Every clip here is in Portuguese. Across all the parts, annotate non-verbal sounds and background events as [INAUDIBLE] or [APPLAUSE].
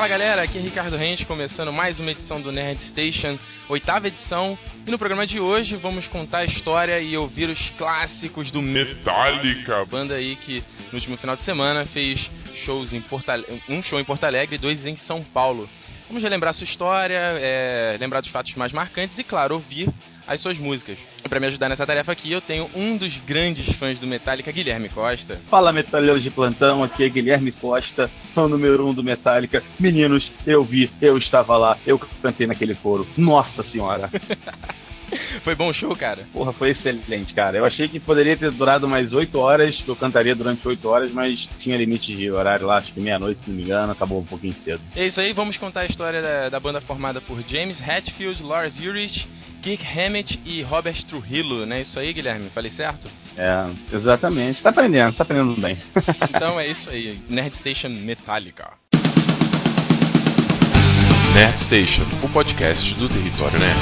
Fala galera, aqui é Ricardo Rente, começando mais uma edição do Nerd Station, oitava edição. E no programa de hoje vamos contar a história e ouvir os clássicos do Metallica, banda aí que no último final de semana fez shows em Porto um show em Porto Alegre e dois em São Paulo. Vamos relembrar sua história, é, lembrar dos fatos mais marcantes e, claro, ouvir as suas músicas. E para me ajudar nessa tarefa aqui, eu tenho um dos grandes fãs do Metallica, Guilherme Costa. Fala, metaleiros de plantão, aqui é Guilherme Costa, fã número um do Metallica. Meninos, eu vi, eu estava lá, eu cantei naquele foro. Nossa senhora! [LAUGHS] Foi bom show, cara? Porra, foi excelente, cara. Eu achei que poderia ter durado mais 8 horas, que eu cantaria durante 8 horas, mas tinha limite de horário lá, acho que meia-noite, se não me engano, acabou um pouquinho cedo. É isso aí, vamos contar a história da, da banda formada por James Hetfield, Lars Ulrich, Kirk Hammett e Robert Trujillo, né? Isso aí, Guilherme? Falei certo? É, exatamente. Tá aprendendo, tá aprendendo bem. [LAUGHS] então é isso aí. Nerd Station Metallica. Nerd Station, o podcast do Território Nerd.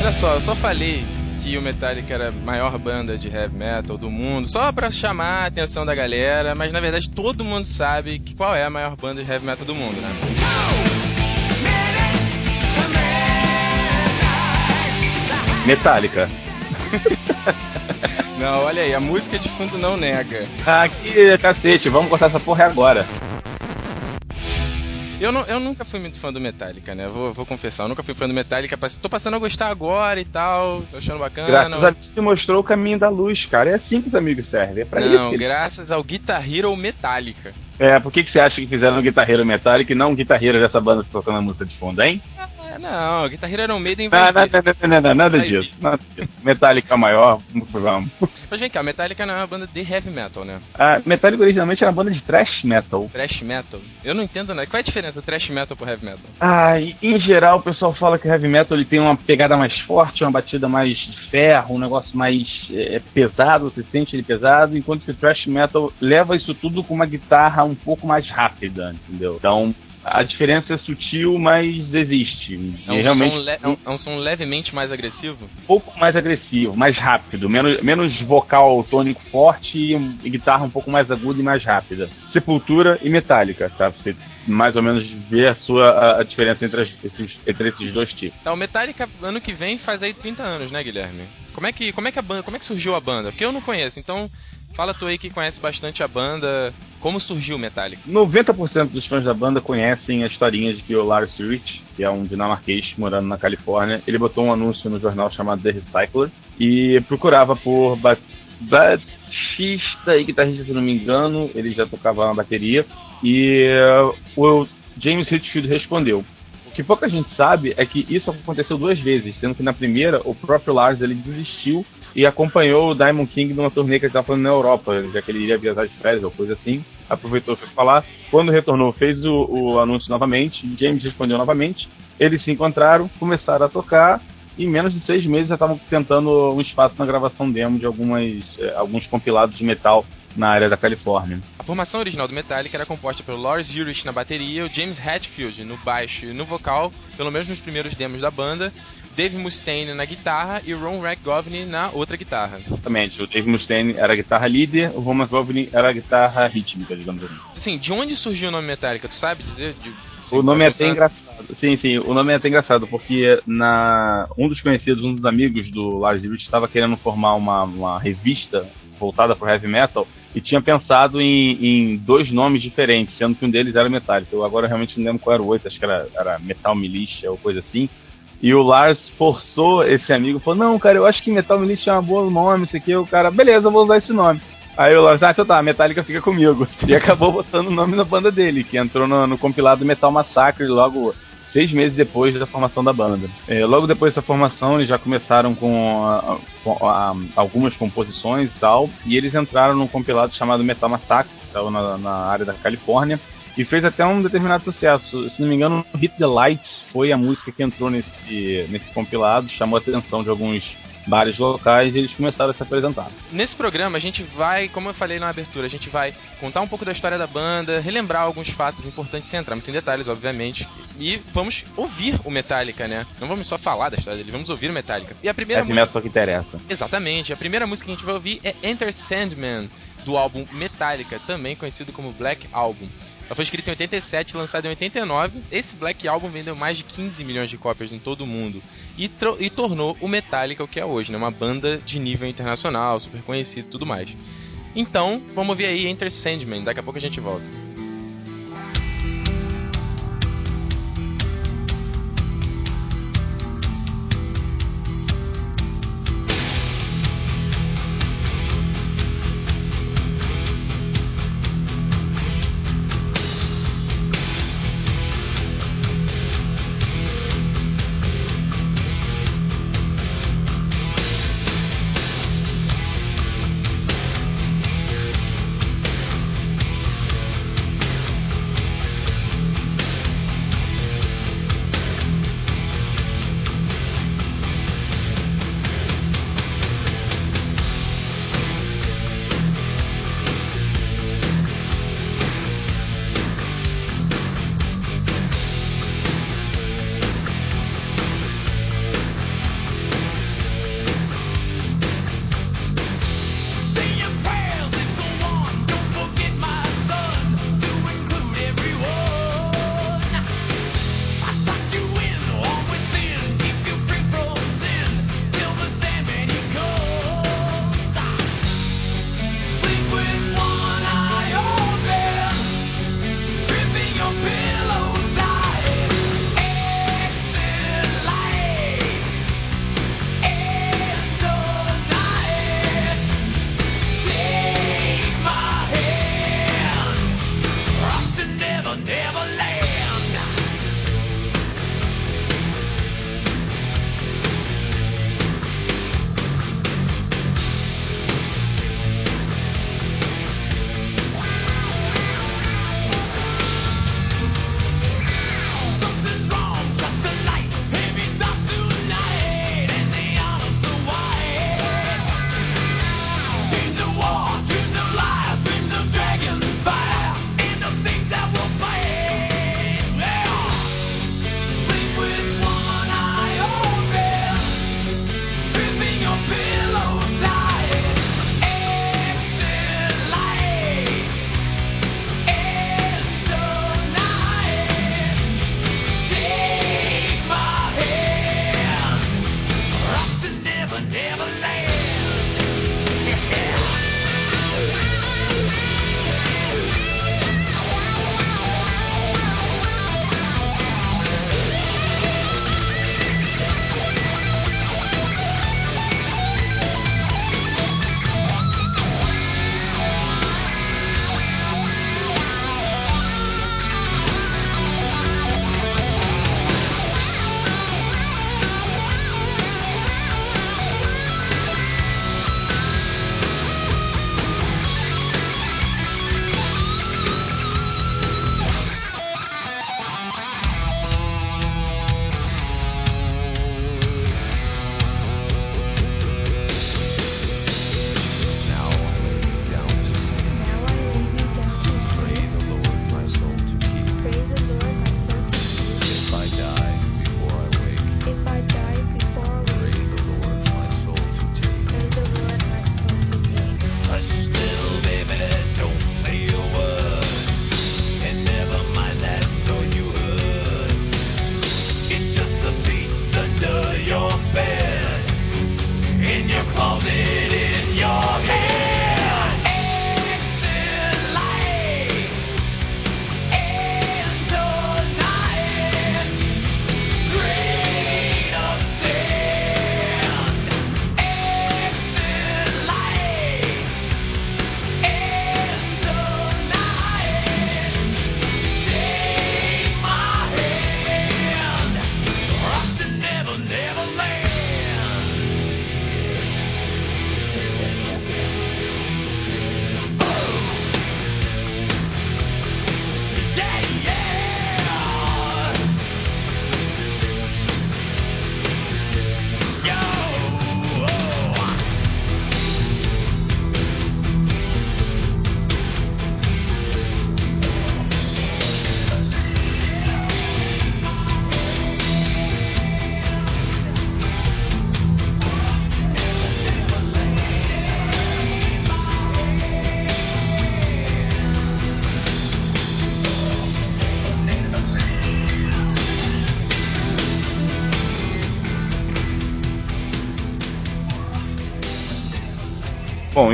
Olha só, eu só falei que o Metallica era a maior banda de heavy metal do mundo, só para chamar a atenção da galera, mas na verdade todo mundo sabe que qual é a maior banda de heavy metal do mundo, né? Metallica. [LAUGHS] não, olha aí, a música de fundo não nega. Aqui, cacete, vamos cortar essa porra agora. Eu, não, eu nunca fui muito fã do Metallica, né? Vou, vou confessar, eu nunca fui fã do Metallica. Tô passando a gostar agora e tal, tô achando bacana. Graças a Deus te mostrou o caminho da luz, cara. É assim que os amigos servem, é pra não, isso. Não, graças ao Guitar Hero Metallica. É, por que, que você acha que fizeram o Guitar Hero Metallica e não o Guitar Hero dessa banda que tocando a música de fundo, hein? É, não, Guitar Hero Iron Maiden vai... Não, não, não, não, nada disso. Nada disso. Metallica maior, vamos. Mas vem cá, Metallica não é uma banda de heavy metal, né? A Metallica originalmente era uma banda de thrash metal. Thrash metal? Eu não entendo, né? Qual é a diferença thrash metal pro heavy metal? Ah, em geral o pessoal fala que o heavy metal ele tem uma pegada mais forte, uma batida mais de ferro, um negócio mais é, pesado, você sente ele pesado, enquanto que o thrash metal leva isso tudo com uma guitarra um pouco mais rápida, entendeu? Então, a diferença é sutil, mas existe. É um, realmente... som, le... é, um, é um som levemente mais agressivo? Um pouco mais agressivo, mais rápido, menos, menos vocal tônico forte e, e guitarra um pouco mais aguda e mais rápida. Sepultura e metálica, tá? Você mais ou menos ver a sua a, a diferença entre, as, esses, entre esses dois tipos. Então, Metallica ano que vem faz aí 30 anos, né, Guilherme? Como é que como é que a banda, como é que surgiu a banda? Porque eu não conheço. Então, Fala tu aí que conhece bastante a banda, como surgiu o Metallica? 90% dos fãs da banda conhecem a historinha de que o Lars Ulrich, que é um dinamarquês morando na Califórnia, ele botou um anúncio no jornal chamado The Recycler e procurava por baixista e guitarrista, se não me engano, ele já tocava na bateria, e uh, o James Hetfield respondeu. Que pouca gente sabe é que isso aconteceu duas vezes, sendo que na primeira o próprio Lars ele desistiu e acompanhou o Diamond King numa turnê que ele estava fazendo na Europa, já que ele iria viajar de férias ou coisa assim. Aproveitou para falar. Quando retornou, fez o, o anúncio novamente. James respondeu novamente. Eles se encontraram, começaram a tocar. E em menos de seis meses já estavam tentando um espaço na gravação demo de algumas, eh, alguns compilados de metal na área da Califórnia. A formação original do Metallica era composta pelo Lars Ulrich na bateria, o James Hetfield no baixo e no vocal, pelo menos nos primeiros demos da banda, Dave Mustaine na guitarra e Ron Govney na outra guitarra. Exatamente, o Dave Mustaine era a guitarra líder, o Ron Govney era a guitarra rítmica, digamos assim. Sim, de onde surgiu o nome Metallica? Tu sabe dizer? De, o nome é até engraçado. Sim, sim, o nome é até engraçado, porque na um dos conhecidos, um dos amigos do Lars Ulrich estava querendo formar uma, uma revista voltada para heavy metal e tinha pensado em, em, dois nomes diferentes, sendo que um deles era Metallica. Eu agora realmente não lembro qual era o outro, acho que era, era Metal Militia ou coisa assim. E o Lars forçou esse amigo, falou, não, cara, eu acho que Metal Militia é um bom nome, isso aqui. O cara, beleza, eu vou usar esse nome. Aí o Lars, ah, então tá, Metallica fica comigo. [LAUGHS] E acabou botando o nome na banda dele, que entrou no, no compilado Metal Massacre logo seis meses depois da formação da banda. É, logo depois dessa formação, eles já começaram com, a, com a, algumas composições e tal, e eles entraram num compilado chamado Metal Massacre, que estava na, na área da Califórnia, e fez até um determinado sucesso. Se não me engano, Hit the Lights foi a música que entrou nesse, nesse compilado, chamou a atenção de alguns bares locais e eles começaram a se apresentar. Nesse programa a gente vai, como eu falei na abertura, a gente vai contar um pouco da história da banda, relembrar alguns fatos importantes sem entrar muito em detalhes, obviamente, e vamos ouvir o Metallica, né? Não vamos só falar da história dele, vamos ouvir o Metallica. E a primeira é música que interessa. Exatamente. A primeira música que a gente vai ouvir é Enter Sandman do álbum Metallica, também conhecido como Black Album. Ela foi escrita em 87 e lançada em 89. Esse Black Album vendeu mais de 15 milhões de cópias em todo o mundo e, e tornou o Metallica o que é hoje, né? uma banda de nível internacional, super conhecida e tudo mais. Então, vamos ver aí Enter Sandman, daqui a pouco a gente volta.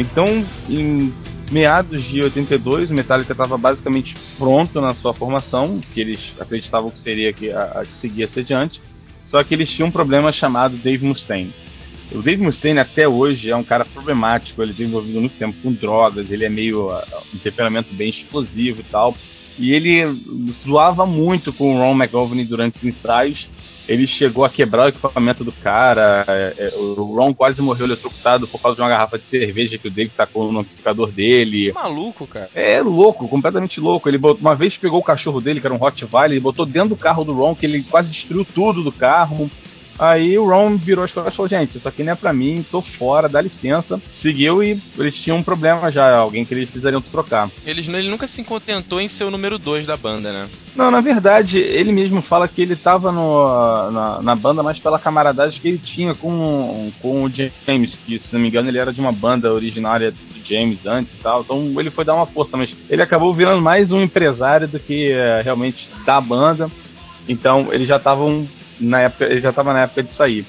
Então em meados de 82, o Metallica estava basicamente pronto na sua formação, que eles acreditavam que seria que, a, que seguia adiante, só que eles tinham um problema chamado Dave Mustaine. O Dave Mustaine até hoje é um cara problemático, ele tem envolvido muito tempo com drogas, ele é meio uh, um temperamento bem explosivo e tal. E ele zoava muito com o Ron McGovney durante os ensaios, ele chegou a quebrar o equipamento do cara. É, é, o Ron quase morreu eletrocutado por causa de uma garrafa de cerveja que o Dave tacou no amplificador dele. Maluco, cara. É louco, completamente louco. Ele botou, uma vez pegou o cachorro dele, que era um Rottweiler, e botou dentro do carro do Ron, que ele quase destruiu tudo do carro. Aí o Ron virou as costas e falou: Gente, isso aqui não é pra mim, tô fora, dá licença. Seguiu e eles tinham um problema já, alguém que eles precisariam trocar. Eles, ele nunca se contentou em ser o número 2 da banda, né? Não, na verdade, ele mesmo fala que ele tava no, na, na banda mais pela camaradagem que ele tinha com, com o James, que se não me engano ele era de uma banda originária do James antes e tal. Então ele foi dar uma força, mas ele acabou virando mais um empresário do que é, realmente da banda. Então eles já estavam na época, ele já estava na época de sair.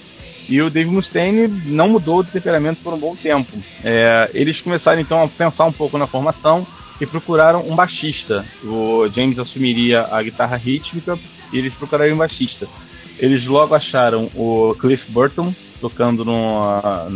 E o Dave Mustaine não mudou de temperamento por um bom tempo. É, eles começaram então a pensar um pouco na formação e procuraram um baixista. O James assumiria a guitarra rítmica e eles procuraram um baixista. Eles logo acharam o Cliff Burton, tocando numa,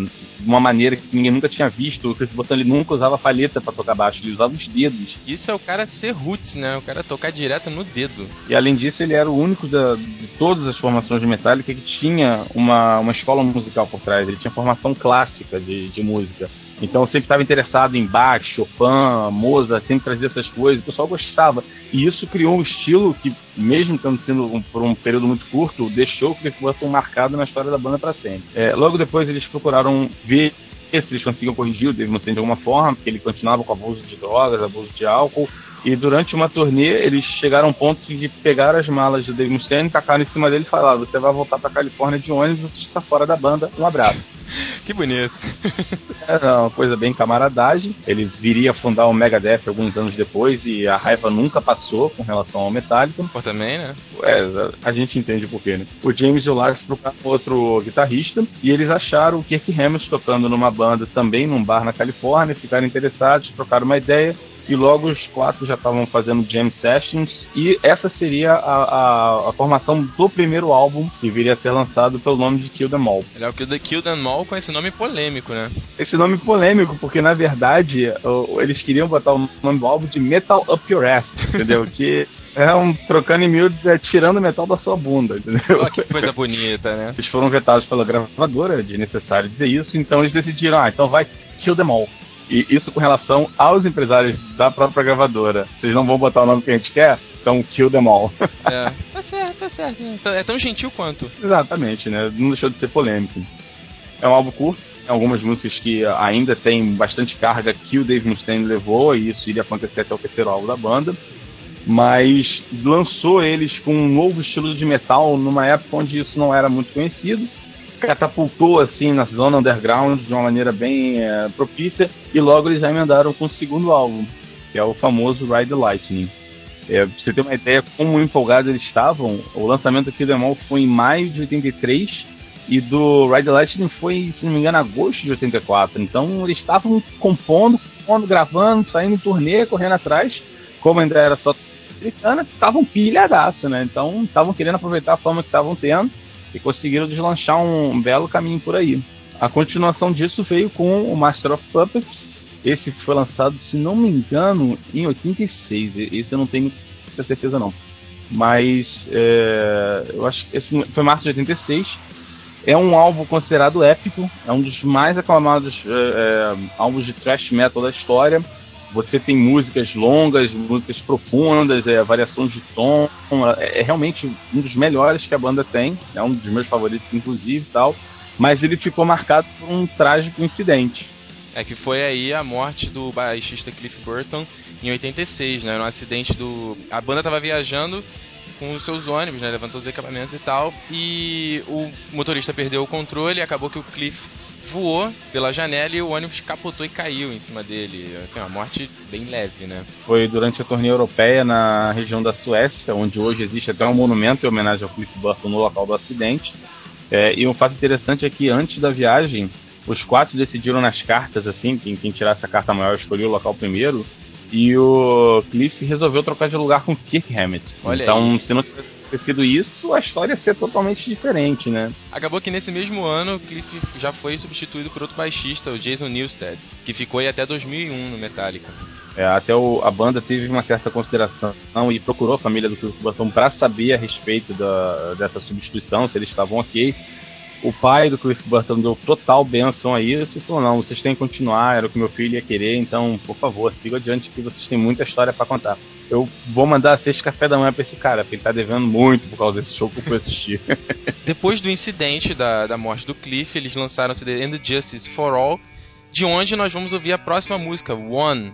uma maneira que ninguém nunca tinha visto. O Chris Burton ele nunca usava palheta para tocar baixo, ele usava os dedos. Isso é o cara ser roots, né? O cara tocar direto no dedo. E além disso, ele era o único da, de todas as formações de Metallica que tinha uma, uma escola musical por trás. Ele tinha formação clássica de, de música. Então eu sempre estava interessado em Bach, Chopin, Mozart, sempre trazia essas coisas, o pessoal gostava. E isso criou um estilo que, mesmo tendo sido um, por um período muito curto, deixou o Cliff Burton marcado na história da banda para sempre. É, logo depois eles procuraram ver se eles conseguiam corrigir o Dave Mustaine de alguma forma, porque ele continuava com abuso de drogas, abuso de álcool, e durante uma turnê, eles chegaram a um ponto de pegar as malas do Dave Mustaine, tacaram em cima dele e falaram: Você vai voltar pra Califórnia de ônibus, você está fora da banda, um abraço. que bonito. Era uma coisa bem camaradagem. Ele viria a fundar o Megadeth alguns anos depois e a raiva nunca passou com relação ao Metallica. Por também, né? É, a gente entende por quê, né? O James e o Lars procuraram outro guitarrista e eles acharam o Kirk Hammett tocando numa banda também num bar na Califórnia, ficaram interessados, trocaram uma ideia e logo os quatro já estavam fazendo jam sessions e essa seria a, a, a, formação do primeiro álbum que viria a ser lançado pelo nome de Kill Them All. É o Kill Them All com esse nome polêmico, né? Esse nome polêmico porque na verdade eles queriam botar o nome do álbum de Metal Up Your Ass, entendeu? [LAUGHS] que é um trocando em miúdos, é tirando metal da sua bunda, entendeu? Oh, que coisa bonita, né? Eles foram vetados pela gravadora, de necessário dizer isso, então eles decidiram, ah, então vai Kill Them All. E isso com relação aos empresários da própria gravadora. Vocês não vão botar o nome que a gente quer? Então kill them all. é, [LAUGHS] tá certo, tá certo. É tão gentil quanto. Exatamente, né? Não deixou de ser polêmico. É um álbum curto, tem algumas músicas que ainda tem bastante carga que o Dave Mustaine levou, e isso iria acontecer até o terceiro álbum da banda. Mas lançou eles com um novo estilo de metal numa época onde isso não era muito conhecido catapultou assim na zona underground de uma maneira bem é, propícia e logo eles já emendaram com o segundo álbum, que é o famoso Ride the Lightning. É, pra você ter uma ideia como empolgados eles estavam, o lançamento aqui do Emol foi em maio de 83 e do Ride the Lightning foi, se não me engano, agosto de 84. Então eles estavam compondo, compondo, gravando, saindo em turnê, correndo atrás, como ainda era só americana, estavam pilhadaço, né? Então estavam querendo aproveitar a fama que estavam tendo e conseguiram deslanchar um belo caminho por aí. A continuação disso veio com o Master of Puppets. Esse foi lançado, se não me engano, em 86. Esse eu não tenho muita certeza não. Mas é, eu acho que esse foi março de 86. É um álbum considerado épico, é um dos mais aclamados é, é, álbuns de thrash metal da história. Você tem músicas longas, músicas profundas, é, variações de tom. É, é, realmente um dos melhores que a banda tem. É um dos meus favoritos, inclusive, tal. Mas ele ficou marcado por um trágico incidente. É que foi aí a morte do baixista Cliff Burton em 86, né? No acidente do. A banda estava viajando com os seus ônibus, né? Levantou os equipamentos e tal. E o motorista perdeu o controle e acabou que o Cliff voou pela janela e o ônibus capotou e caiu em cima dele. Assim, uma morte bem leve, né? Foi durante a turnê europeia na região da Suécia, onde hoje existe até um monumento em homenagem ao Cliff Burton no local do acidente. É, e um fato interessante é que antes da viagem, os quatro decidiram nas cartas, assim, quem, quem tirasse a carta maior escolheu o local primeiro. E o Cliff resolveu trocar de lugar com o Kirk Hammett. Olha então, aí. se não tivesse sido isso, a história ia ser totalmente diferente, né? Acabou que nesse mesmo ano, o Cliff já foi substituído por outro baixista, o Jason Newsted, que ficou aí até 2001 no Metallica. É, até o, a banda teve uma certa consideração e procurou a família do Cliff Burton para saber a respeito da, dessa substituição, se eles estavam ok. O pai do Cliff Burton deu total benção a isso e falou: não, vocês têm que continuar, era o que meu filho ia querer, então, por favor, sigam adiante que vocês têm muita história para contar. Eu vou mandar seis café da manhã pra esse cara, porque ele tá devendo muito por causa desse show que eu fui assistir. [LAUGHS] Depois do incidente da, da morte do Cliff, eles lançaram o CD And Justice for All, de onde nós vamos ouvir a próxima música, One.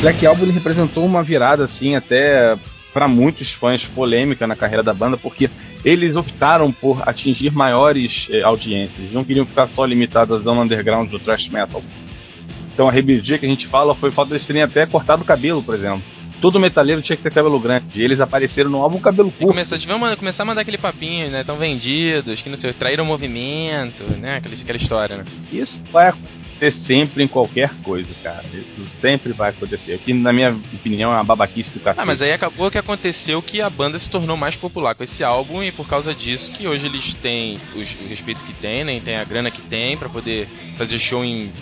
Black Album ele representou uma virada assim até para muitos fãs polêmica na carreira da banda, porque eles optaram por atingir maiores eh, audiências, não queriam ficar só limitados zona underground do thrash metal. Então a rebeldia que a gente fala foi fato deles terem até cortado o cabelo, por exemplo. Todo metaleiro tinha que ter cabelo grande. E eles apareceram no álbum cabelo E curto. começar, tivemos, começar a mandar aquele papinho, né? Tão vendidos, que não sei, traíram o movimento, né? Aquela, aquela história, né? Isso vai acontecer sempre em qualquer coisa, cara. Isso sempre vai acontecer. Aqui, na minha opinião, é uma babaquice do cacete. Ah, mas aí acabou que aconteceu que a banda se tornou mais popular com esse álbum e por causa disso que hoje eles têm os- o respeito que têm, né? Tem a grana que tem pra poder fazer show em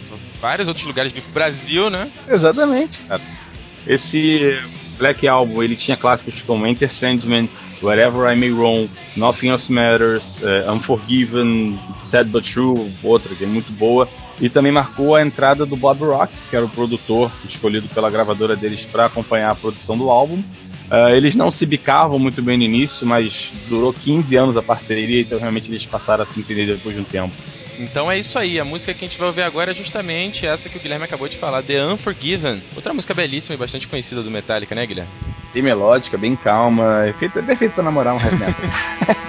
vários outros lugares do Brasil, né? Exatamente, cara. Esse Black Album, ele tinha clássicos como Enter Sandman, Wherever I May Roam, Nothing Else Matters, eh, Unforgiven, Sad But True, outra que é muito boa. E também marcou a entrada do Bob Rock, que era o produtor escolhido pela gravadora deles para acompanhar a produção do álbum. Eh, eles não se bicavam muito bem no início, mas durou 15 anos a parceria, então realmente eles passaram a se entender depois de um tempo. Então é isso aí, a música que a gente vai ouvir agora é justamente essa que o Guilherme acabou de falar, The Unforgiven. Outra música belíssima e bastante conhecida do Metallica, né, Guilherme? Bem melódica, bem calma, é feita- é perfeito pra namorar um heavy metal. [LAUGHS]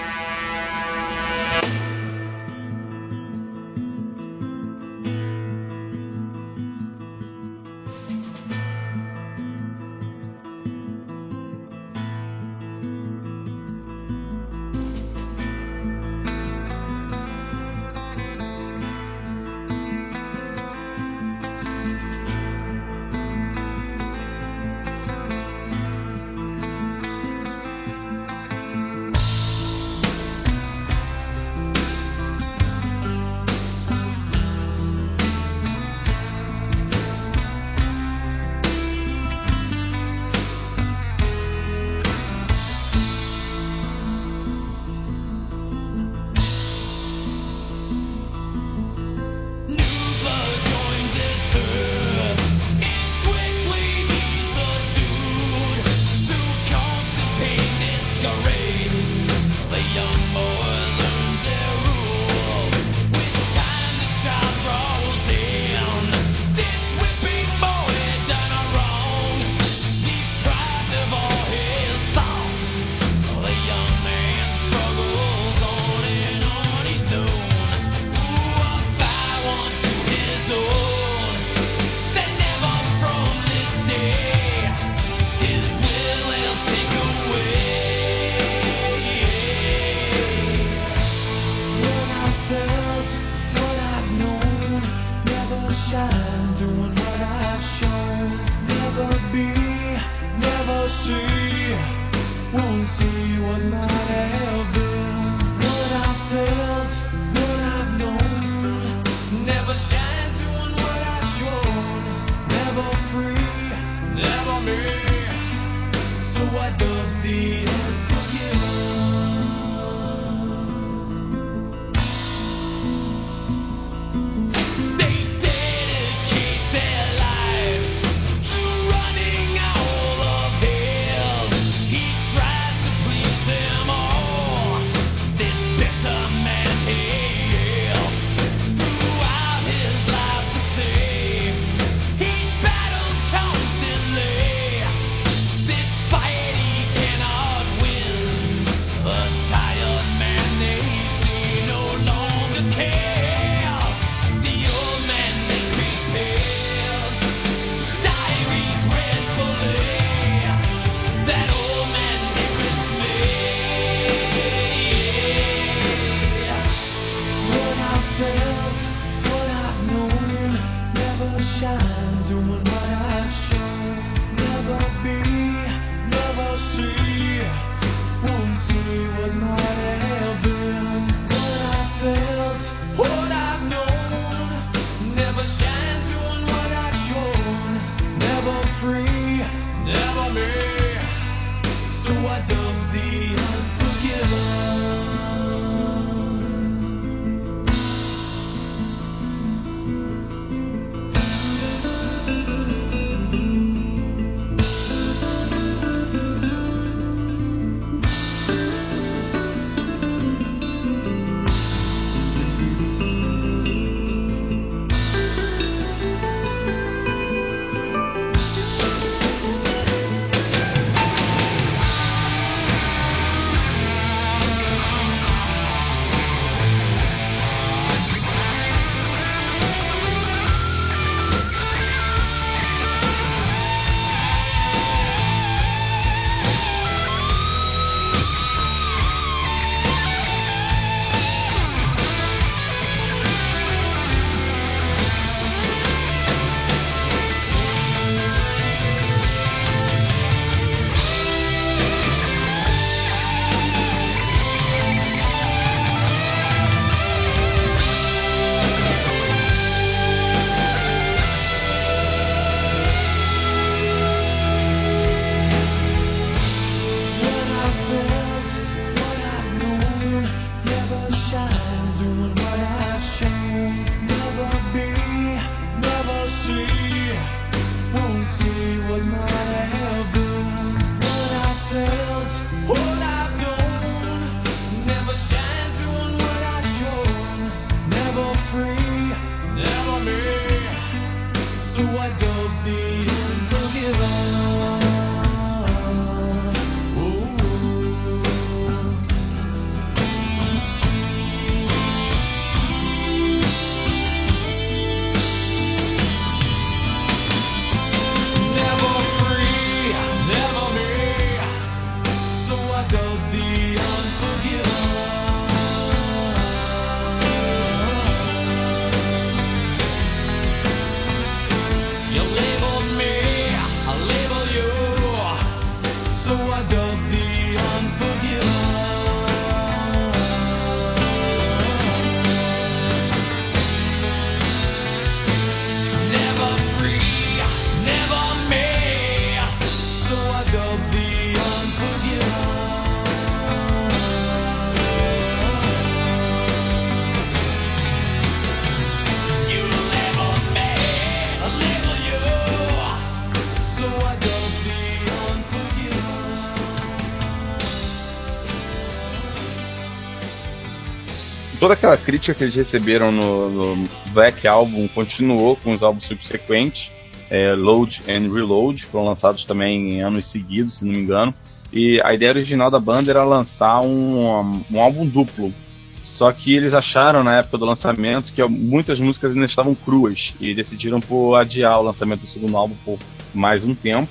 aquela crítica que eles receberam no, no Black Album continuou com os álbuns subsequentes. É, Load and Reload foram lançados também em anos seguidos, se não me engano. E a ideia original da banda era lançar um, um álbum duplo. Só que eles acharam na época do lançamento que muitas músicas ainda estavam cruas e decidiram por adiar o lançamento do segundo álbum por mais um tempo.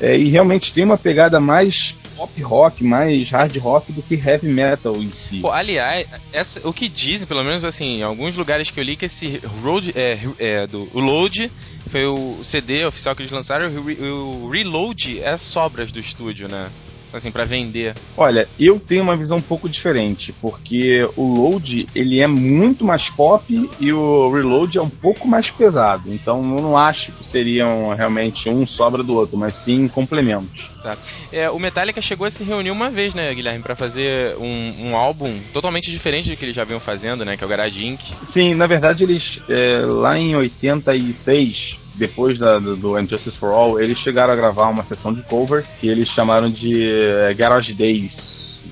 É, e realmente tem uma pegada mais pop rock, mais hard rock do que heavy metal em si. Pô, aliás, essa, o que dizem, pelo menos assim, em alguns lugares que eu li, que esse Road, é, é, do, o Load foi o CD oficial que eles lançaram, o, Re- o Reload é sobras do estúdio, né? Assim, pra vender. Olha, eu tenho uma visão um pouco diferente, porque o Load ele é muito mais pop e o Reload é um pouco mais pesado. Então eu não acho que seriam realmente um sobra do outro, mas sim complementos. Tá. É, o Metallica chegou a se reunir uma vez, né, Guilherme, pra fazer um, um álbum totalmente diferente do que eles já vinham fazendo, né, que é o Garage Inc. Sim, na verdade eles é, lá em 86, depois da, do, do Injustice for All, eles chegaram a gravar uma sessão de cover que eles chamaram de é, Garage Days,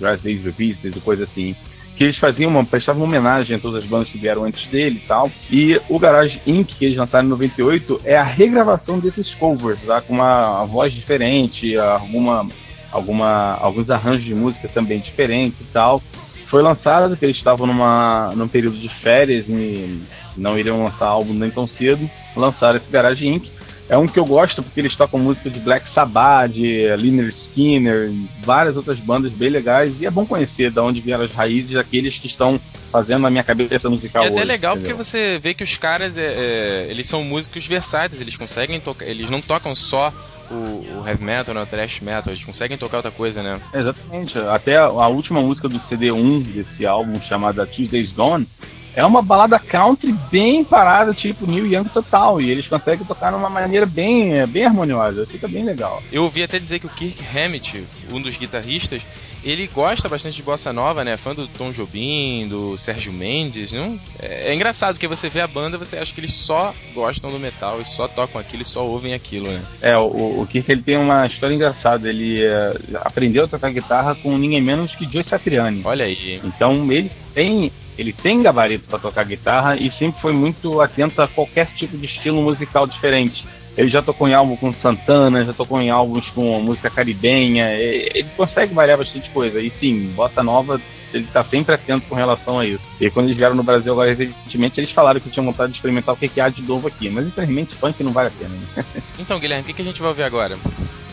Garage Days Revisited, coisa assim. Que eles faziam uma, prestavam homenagem a todas as bandas que vieram antes dele e tal. E o Garage Inc., que eles lançaram em 98, é a regravação desses covers, tá? com uma, voz diferente, alguma, alguma, alguns arranjos de música também diferentes e tal. Foi lançado, que eles estavam numa, num período de férias e não iriam lançar álbum nem tão cedo. Lançaram esse Garage Inc. É um que eu gosto porque eles tocam música de Black Sabbath, de Lynyrd Skinner, várias outras bandas bem legais. E é bom conhecer de onde vieram as raízes daqueles que estão fazendo a minha cabeça musical É até hoje, legal entendeu? porque você vê que os caras, é, é, eles são músicos versáteis, eles conseguem tocar, eles não tocam só o, o heavy metal, né, o thrash metal, eles conseguem tocar outra coisa, né? Exatamente. Até a, a última música do CD1 desse álbum, chamada Tuesday's Gone, é uma balada country bem parada, tipo New Young total. E eles conseguem tocar de uma maneira bem, bem harmoniosa. Fica bem legal. Eu ouvi até dizer que o Kirk Hammett, um dos guitarristas, ele gosta bastante de bossa nova, né? Fã do Tom Jobim, do Sérgio Mendes. Não? É, é engraçado porque você vê a banda, você acha que eles só gostam do metal e só tocam aquilo e só ouvem aquilo, né? É, o, o Kirk ele tem uma história engraçada. Ele é, aprendeu a tocar guitarra com ninguém menos que Joe Satriani. Olha aí. Então ele tem, ele tem gabarito para tocar guitarra e sempre foi muito atento a qualquer tipo de estilo musical diferente. Ele já tocou em álbum com Santana, já tocou em álbuns com música caribenha, ele consegue variar bastante coisa. E sim, Bossa Nova, ele tá sempre atento com relação a isso. E quando eles vieram no Brasil agora recentemente, eles falaram que tinham vontade de experimentar o que que há de novo aqui. Mas infelizmente funk não vale a pena. Né? Então, Guilherme, o que, que a gente vai ouvir agora?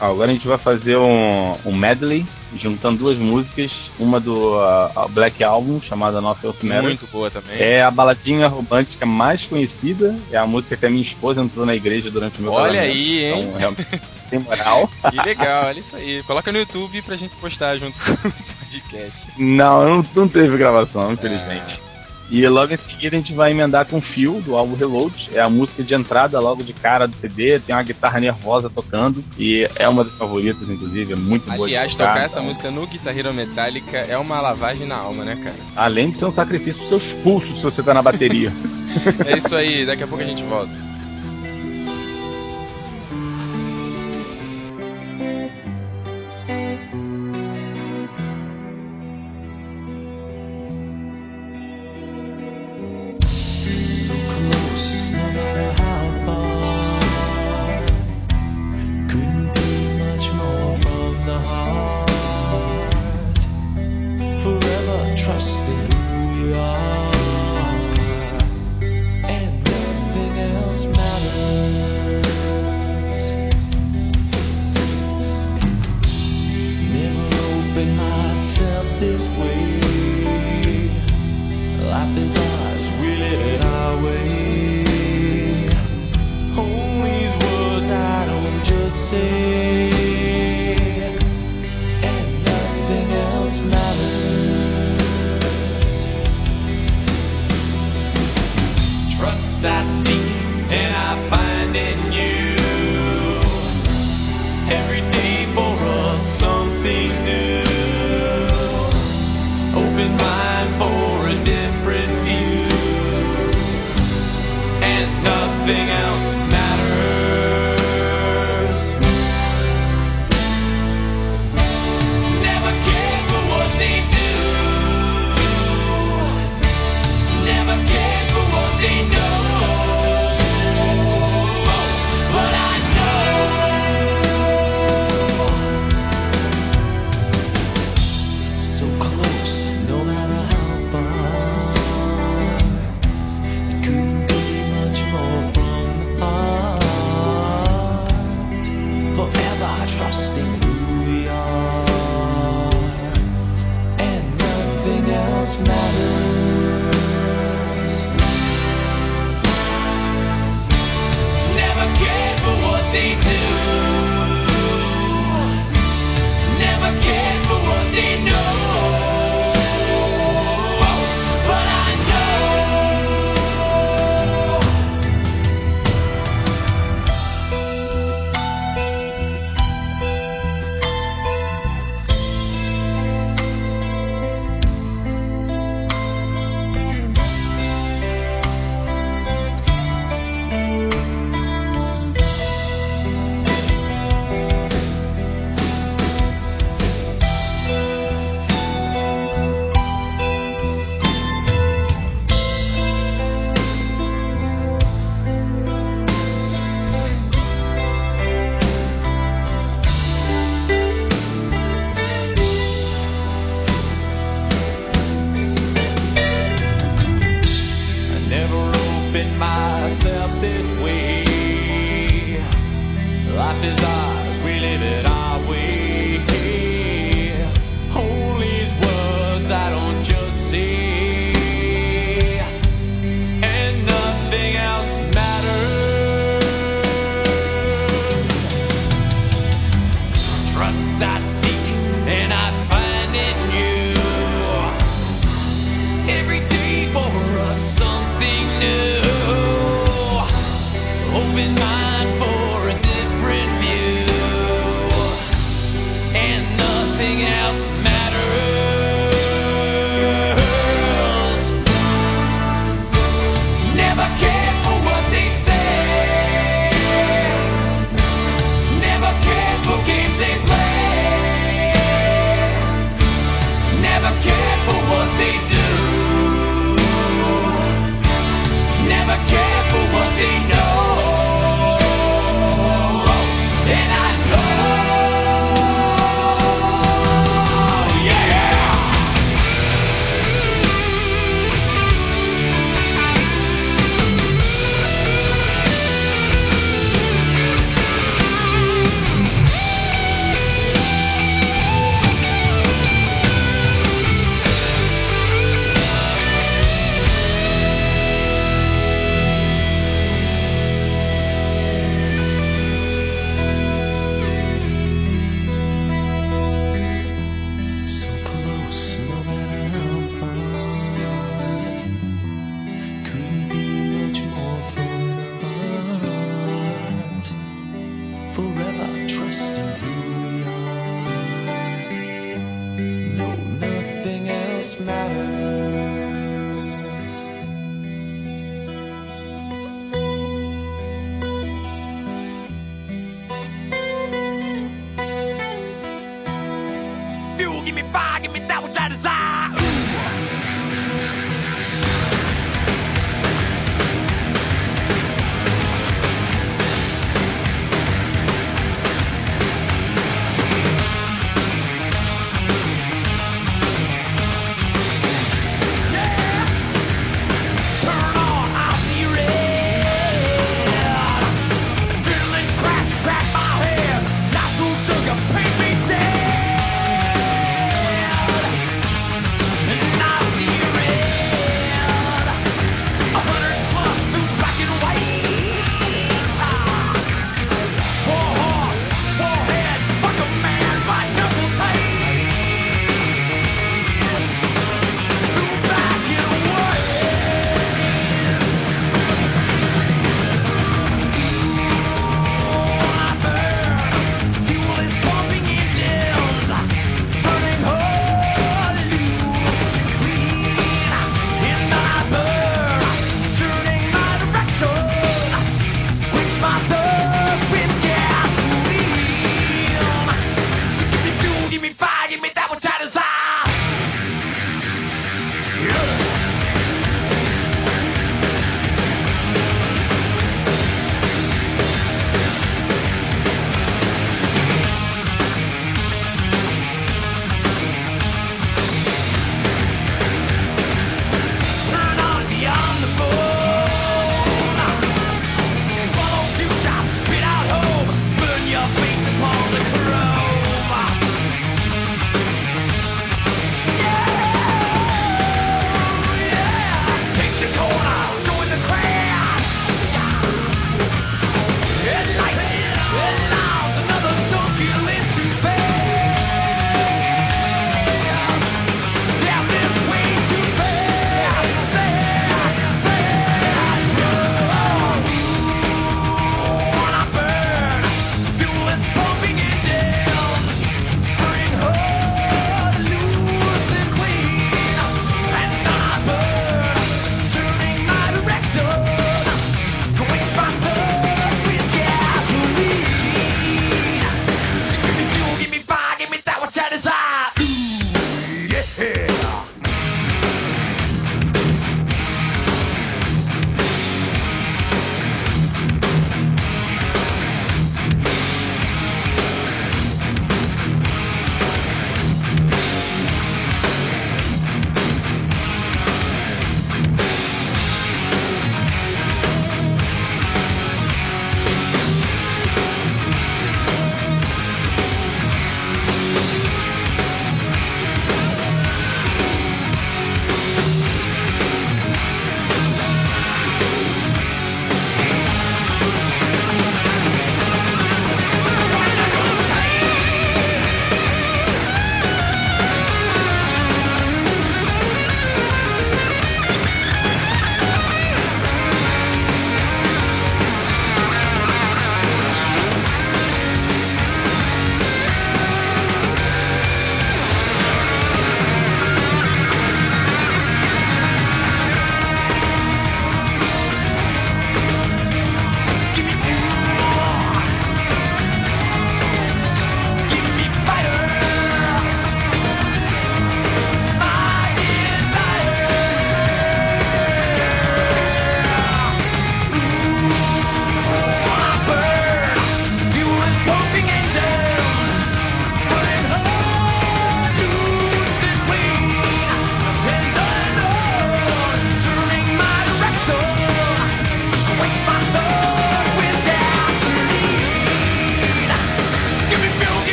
Ah, Agora a gente vai fazer um, um medley, juntando duas músicas, uma do ah, Black Album, chamada Nossa Earth Matter. Muito boa também. É a baladinha romântica mais conhecida, é a música que a minha esposa entrou na igreja durante o meu Olha casamento. aí, hein? Então, realmente, tem moral. [LAUGHS] Que legal, olha isso aí. Coloca no YouTube pra gente postar junto com o podcast. Não, não, não teve gravação, infelizmente. E logo em seguida a gente vai emendar com Fio, do álbum Reload. É a música de entrada logo de cara do CD. Tem uma guitarra nervosa tocando. E é uma das favoritas, inclusive. É muito boa de Aliás, tocar. essa música no Guitar Hero Metallica é uma lavagem na alma, né, cara? Além de ser um sacrifício pros seus pulsos se você tá na bateria. [LAUGHS] É isso aí, daqui a pouco a gente volta.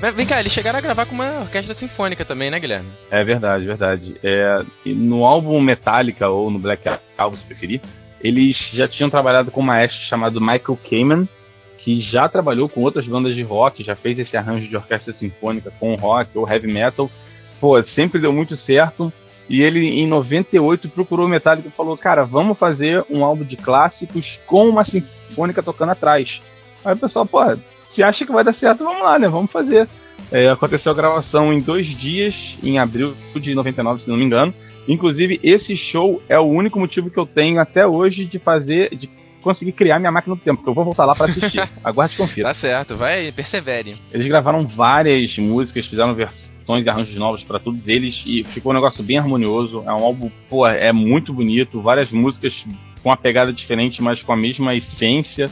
Vem cá, eles chegaram a gravar com uma orquestra sinfônica também, né, Guilherme? É verdade, verdade. É, no álbum Metallica, ou no Black Album, se preferir, eles já tinham trabalhado com um maestro chamado Michael Kamen, que já trabalhou com outras bandas de rock, já fez esse arranjo de orquestra sinfônica com rock ou heavy metal. Pô, sempre deu muito certo. E ele, em 98, procurou o Metallica e falou: Cara, vamos fazer um álbum de clássicos com uma sinfônica tocando atrás. Aí o pessoal, pô, se acha que vai dar certo, vamos lá, né? Vamos fazer. É, aconteceu a gravação em dois dias, em abril de 99, se não me engano. Inclusive, esse show é o único motivo que eu tenho até hoje de fazer, de conseguir criar minha máquina do tempo, porque eu vou voltar lá pra assistir. [LAUGHS] Aguarde e confira. Tá certo, vai, persevere. Eles gravaram várias músicas, fizeram versões e arranjos novos pra todos eles e ficou um negócio bem harmonioso. É um álbum, pô, é muito bonito, várias músicas com uma pegada diferente, mas com a mesma essência.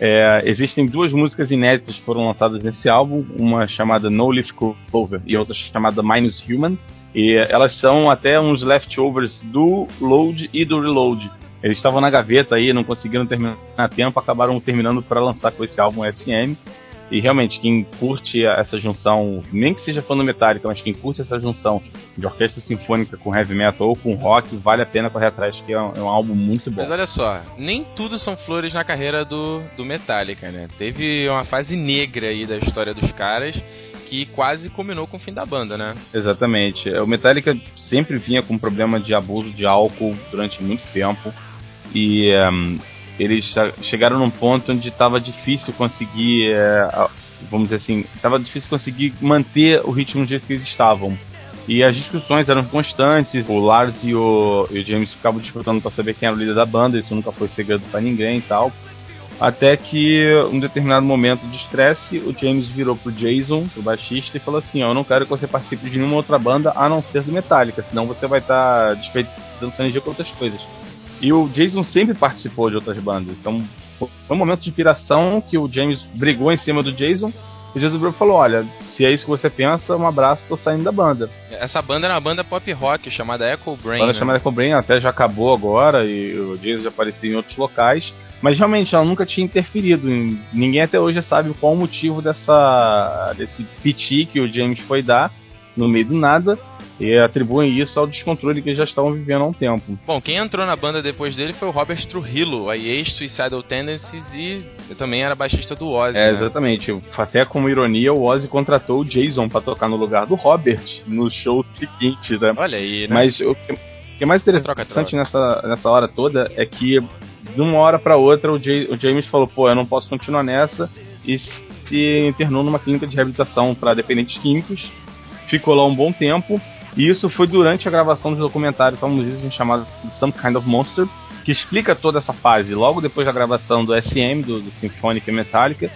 É, existem duas músicas inéditas que foram lançadas nesse álbum, uma chamada No Leaf Clover e outra chamada Minus Human. E elas são até uns leftovers do Load e do Reload. Eles estavam na gaveta aí, não conseguiram terminar a tempo, acabaram terminando para lançar com esse álbum SM. E realmente, quem curte essa junção, nem que seja fã do Metallica, mas quem curte essa junção de orquestra sinfônica com heavy metal ou com rock, vale a pena correr atrás, que é um, é um álbum muito bom. Mas olha só, nem tudo são flores na carreira do, do Metallica, né? Teve uma fase negra aí da história dos caras que quase culminou com o fim da banda, né? Exatamente. O Metallica sempre vinha com problema de abuso de álcool durante muito tempo. E um, eles chegaram num ponto onde estava difícil conseguir, é, vamos dizer assim, estava difícil conseguir manter o ritmo do jeito que eles estavam. E as discussões eram constantes, o Lars e o, e o James ficavam disputando para saber quem era o líder da banda, isso nunca foi segredo para ninguém e tal. Até que, um determinado momento de estresse, o James virou pro Jason, pro baixista, e falou assim: ó, Eu não quero que você participe de nenhuma outra banda a não ser do Metallica, senão você vai estar desperdiçando sua energia com outras coisas. E o Jason sempre participou de outras bandas, então foi um momento de inspiração que o James brigou em cima do Jason. E o Jason falou: Olha, se é isso que você pensa, um abraço, tô saindo da banda. Essa banda era uma banda pop rock chamada Echo Brain. A banda né? chamada Cobrain até já acabou agora e o Jason já aparecia em outros locais. Mas realmente ela nunca tinha interferido. Ninguém até hoje sabe qual o motivo dessa desse piti que o James foi dar no meio do nada. E atribuem isso ao descontrole que já estavam vivendo há um tempo. Bom, quem entrou na banda depois dele foi o Robert Trujillo, aí ex-Suicidal Tendencies e também era baixista do Ozzy. É, né? exatamente. Até como ironia, o Ozzy contratou o Jason para tocar no lugar do Robert no show seguinte, né? Olha aí, né? Mas o que o que é mais interessante Troca-troca. nessa, nessa hora toda é que de uma hora para outra o, Ja- o James falou: pô, eu não posso continuar nessa e se internou numa clínica de reabilitação para dependentes químicos. Ficou lá um bom tempo. E isso foi durante a gravação do documentário famosíssimo chamado Some Kind of Monster, que explica toda essa fase, logo depois da gravação do SM, do, do Symphonic e Metallica,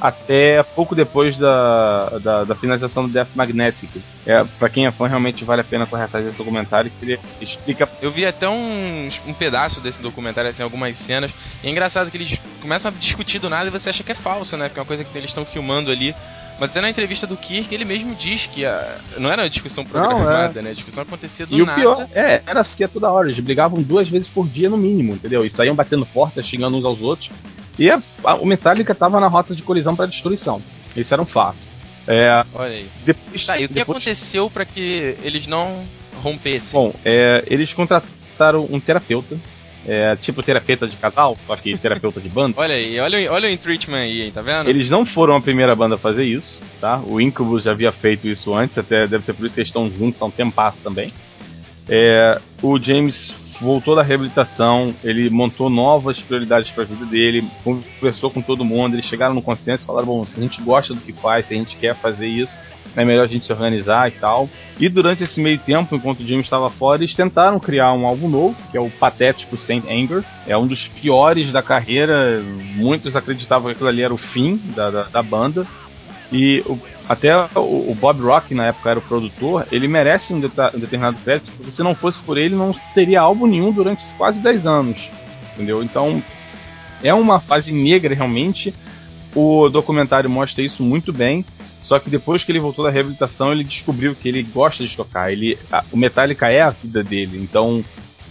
até pouco depois da, da, da finalização do Death Magnetic. É, para quem é fã, realmente vale a pena correr atrás desse documentário, que ele explica Eu vi até um, um pedaço desse documentário, assim, algumas cenas. E é engraçado que eles começam a discutir do nada e você acha que é falso, né? Porque é uma coisa que eles estão filmando ali. Mas até na entrevista do Kirk, ele mesmo diz que a- não era uma discussão programada, né? A discussão acontecia do E o nada. pior, é, era assim a toda hora. Eles brigavam duas vezes por dia no mínimo, entendeu? E saíam batendo portas, xingando uns aos outros. E a- a- o Metallica tava na rota de colisão para destruição. Isso era um fato. É, Olha aí. depois, Tá, e o que depois- aconteceu pra que eles não rompessem? Bom, é, eles contrataram um terapeuta, é, tipo terapeuta de casal, só que terapeuta de banda. [LAUGHS] Olha aí, olha, o- olha o Entreatment aí, tá vendo? Eles não foram a primeira banda a fazer isso, tá? O Incubus já havia feito isso antes, até deve ser por isso que eles estão juntos há um tempasso também. É, o James voltou da reabilitação, ele montou novas prioridades para a vida dele, conversou com todo mundo, eles chegaram no consenso, falaram, bom, se a gente gosta do que faz, se a gente quer fazer isso, é melhor a gente se organizar e tal. E durante esse meio tempo, enquanto o James estava fora, eles tentaram criar um álbum novo, que é o patético Saint Anger. É um dos piores da carreira. Muitos acreditavam que aquilo ali era o fim da, da, da banda. E o- até o, o Bob Rock, na época, era o produtor. Ele merece um, deta- um determinado crédito, porque se não fosse por ele, não teria álbum nenhum durante quase 10 anos. Entendeu? Então, é uma fase negra realmente. O documentário mostra isso muito bem. Só que depois que ele voltou da reabilitação, ele descobriu que ele gosta de tocar. Ele, a- o Metallica é a vida dele. Então,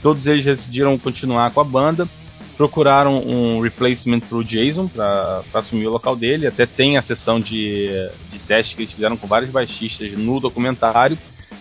todos eles decidiram continuar com a banda. procuraram um replacement pro Jason para assumir o local dele. Até tem a sessão de, de teste que eles fizeram com vários baixistas no documentário.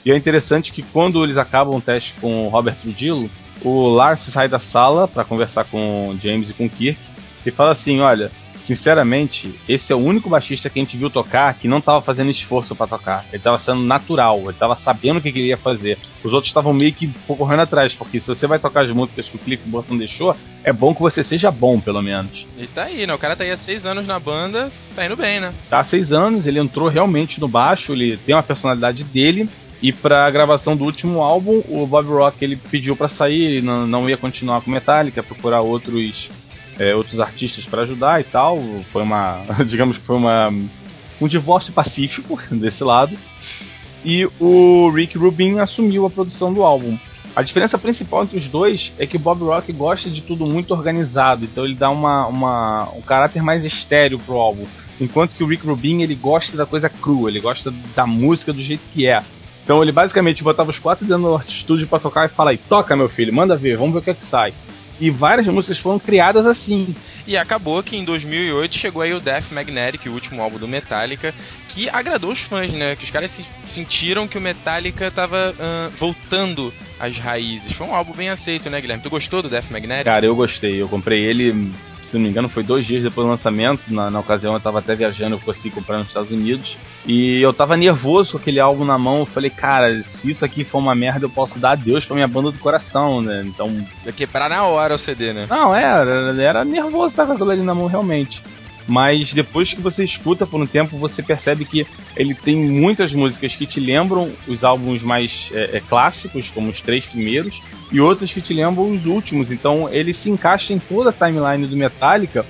E é interessante que quando eles acabam o teste com o Robert Trujillo, o Lars sai da sala para conversar com o James e com o Kirk e fala assim: Olha, sinceramente, esse é o único baixista que a gente viu tocar que não estava fazendo esforço para tocar. Ele estava sendo natural, ele estava sabendo o que queria fazer. Os outros estavam meio que correndo atrás, porque se você vai tocar as músicas que o Cliff Burton deixou, é bom que você seja bom, pelo menos. E tá aí, né? O cara tá aí há seis anos na banda, tá indo bem, né? Tá há seis anos, ele entrou realmente no baixo, ele tem uma personalidade dele. E pra gravação do último álbum, o Bob Rock ele pediu para sair, ele não, não ia continuar com Metallica, procurar outros é, outros artistas para ajudar e tal. Foi uma, [LAUGHS] digamos que foi uma um divórcio pacífico [LAUGHS] desse lado. E o Rick Rubin assumiu a produção do álbum. A diferença principal entre os dois é que Bob Rock gosta de tudo muito organizado, então ele dá uma, uma, um caráter mais estéreo pro álbum. Enquanto que o Rick Rubin ele gosta da coisa crua, ele gosta da música do jeito que é. Então ele basicamente botava os quatro dentro do estúdio para tocar e fala aí, toca meu filho, manda ver, vamos ver o que é que sai. E várias músicas foram criadas assim. E acabou que em 2008 chegou aí o Death Magnetic, o último álbum do Metallica, que agradou os fãs, né? Que os caras se sentiram que o Metallica tava uh, voltando às raízes. Foi um álbum bem aceito, né, Guilherme? Tu gostou do Death Magnetic? Cara, eu gostei. Eu comprei ele se não me engano, foi dois dias depois do lançamento. Na, na ocasião eu tava até viajando, eu consegui comprar nos Estados Unidos. E eu tava nervoso com aquele álbum na mão. Eu falei, cara, se isso aqui for uma merda, eu posso dar adeus pra minha banda do coração, né? Então. Ia quebrar na hora o CD, né? Não, era, era nervoso estar com aquilo ali na mão realmente mas depois que você escuta por um tempo, você percebe que ele tem muitas músicas que te lembram os álbuns mais é, é, clássicos, como os três primeiros, e outras que te lembram os últimos. Então ele se encaixa em toda a timeline do Metallica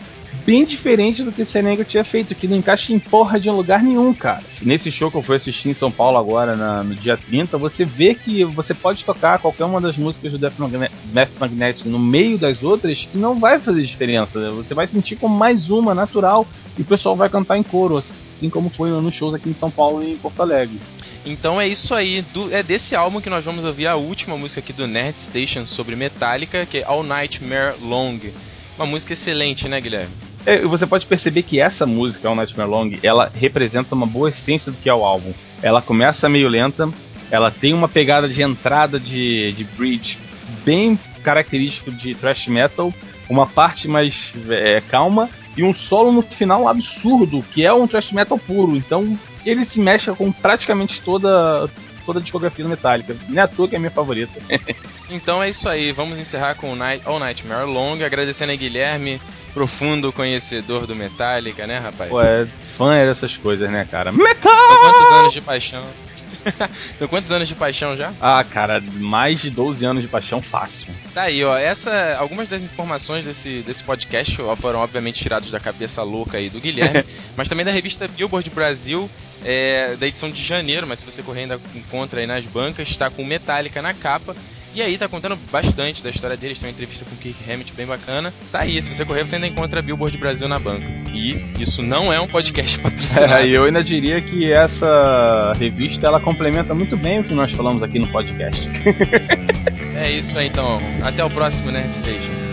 bem diferente do que o Serenga tinha feito, que não encaixa em porra de lugar nenhum, cara. Nesse show que eu fui assistir em São Paulo agora, na, no dia 30, você vê que você pode tocar qualquer uma das músicas do Death, Magne Death Magnetic no meio das outras que não vai fazer diferença. Né? Você vai sentir como mais uma, natural, e o pessoal vai cantar em coro, assim como foi nos shows aqui em São Paulo e em Porto Alegre. Então é isso aí, do, é desse álbum que nós vamos ouvir a última música aqui do Nerd Station sobre Metallica, que é All Nightmare Long. Uma música excelente, né, Guilherme? É, você pode perceber que essa música, All Nightmare Long, ela representa uma boa essência do que é o álbum. Ela começa meio lenta, ela tem uma pegada de entrada de, de bridge bem característico de thrash metal, uma parte mais é, calma e um solo no final absurdo, que é um thrash metal puro. Então ele se mexe com praticamente toda toda a discografia do Metallica. Não é à toa que é minha favorita. [LAUGHS] então é isso aí, vamos encerrar com o Night, All Nightmare Long, agradecendo a Guilherme, profundo conhecedor do Metallica, né, rapaz? Pô, é fã dessas coisas, né, cara? Metal! São quantos anos de paixão? [LAUGHS] São quantos anos de paixão já? Ah, cara, mais de 12 anos de paixão fácil. Tá aí, ó. Essa, algumas das informações desse, desse podcast foram obviamente tiradas da cabeça louca aí do Guilherme, [LAUGHS] mas também da revista Billboard Brasil, é, da edição de janeiro, mas se você correr ainda encontra aí nas bancas, está com Metallica na capa. E aí tá contando bastante da história deles, tem uma entrevista com o Kirk Hammett bem bacana. Tá aí, se você correr, você ainda encontra Billboard Brasil na banca. E isso não é um podcast [LAUGHS] patrocinado. É, eu ainda diria que essa revista ela complementa muito bem o que nós falamos aqui no podcast. [LAUGHS] é isso aí então. Até o próximo, né, Station.